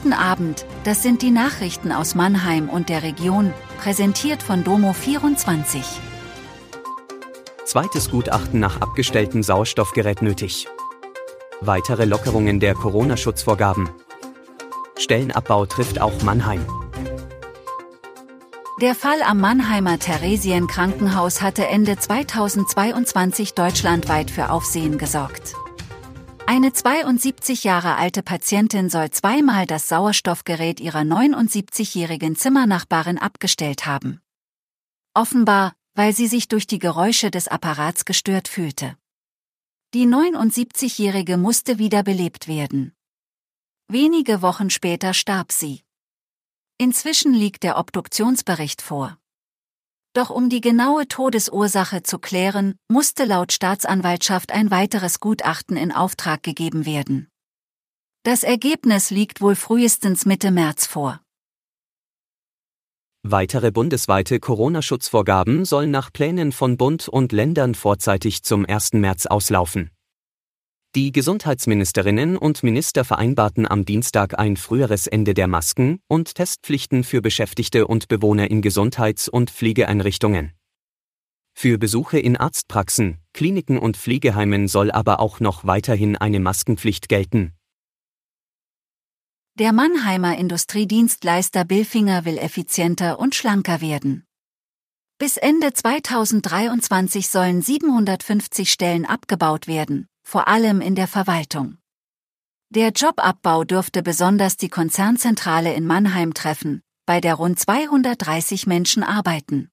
Guten Abend, das sind die Nachrichten aus Mannheim und der Region, präsentiert von Domo24. Zweites Gutachten nach abgestelltem Sauerstoffgerät nötig. Weitere Lockerungen der Corona-Schutzvorgaben. Stellenabbau trifft auch Mannheim. Der Fall am Mannheimer Theresien-Krankenhaus hatte Ende 2022 deutschlandweit für Aufsehen gesorgt. Eine 72 Jahre alte Patientin soll zweimal das Sauerstoffgerät ihrer 79-jährigen Zimmernachbarin abgestellt haben. Offenbar, weil sie sich durch die Geräusche des Apparats gestört fühlte. Die 79-jährige musste wiederbelebt werden. Wenige Wochen später starb sie. Inzwischen liegt der Obduktionsbericht vor. Doch um die genaue Todesursache zu klären, musste laut Staatsanwaltschaft ein weiteres Gutachten in Auftrag gegeben werden. Das Ergebnis liegt wohl frühestens Mitte März vor. Weitere bundesweite Corona-Schutzvorgaben sollen nach Plänen von Bund und Ländern vorzeitig zum 1. März auslaufen. Die Gesundheitsministerinnen und Minister vereinbarten am Dienstag ein früheres Ende der Masken- und Testpflichten für Beschäftigte und Bewohner in Gesundheits- und Pflegeeinrichtungen. Für Besuche in Arztpraxen, Kliniken und Pflegeheimen soll aber auch noch weiterhin eine Maskenpflicht gelten. Der Mannheimer Industriedienstleister Billfinger will effizienter und schlanker werden. Bis Ende 2023 sollen 750 Stellen abgebaut werden, vor allem in der Verwaltung. Der Jobabbau dürfte besonders die Konzernzentrale in Mannheim treffen, bei der rund 230 Menschen arbeiten.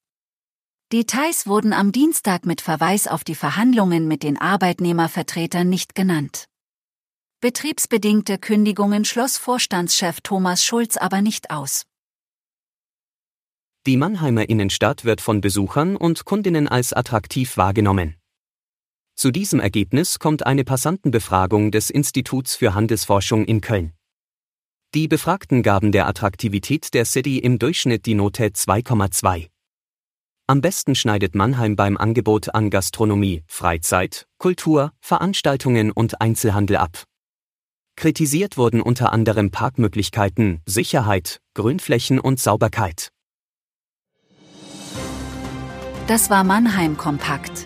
Details wurden am Dienstag mit Verweis auf die Verhandlungen mit den Arbeitnehmervertretern nicht genannt. Betriebsbedingte Kündigungen schloss Vorstandschef Thomas Schulz aber nicht aus. Die Mannheimer Innenstadt wird von Besuchern und Kundinnen als attraktiv wahrgenommen. Zu diesem Ergebnis kommt eine Passantenbefragung des Instituts für Handelsforschung in Köln. Die Befragten gaben der Attraktivität der City im Durchschnitt die Note 2,2. Am besten schneidet Mannheim beim Angebot an Gastronomie, Freizeit, Kultur, Veranstaltungen und Einzelhandel ab. Kritisiert wurden unter anderem Parkmöglichkeiten, Sicherheit, Grünflächen und Sauberkeit. Das war Mannheim Kompakt.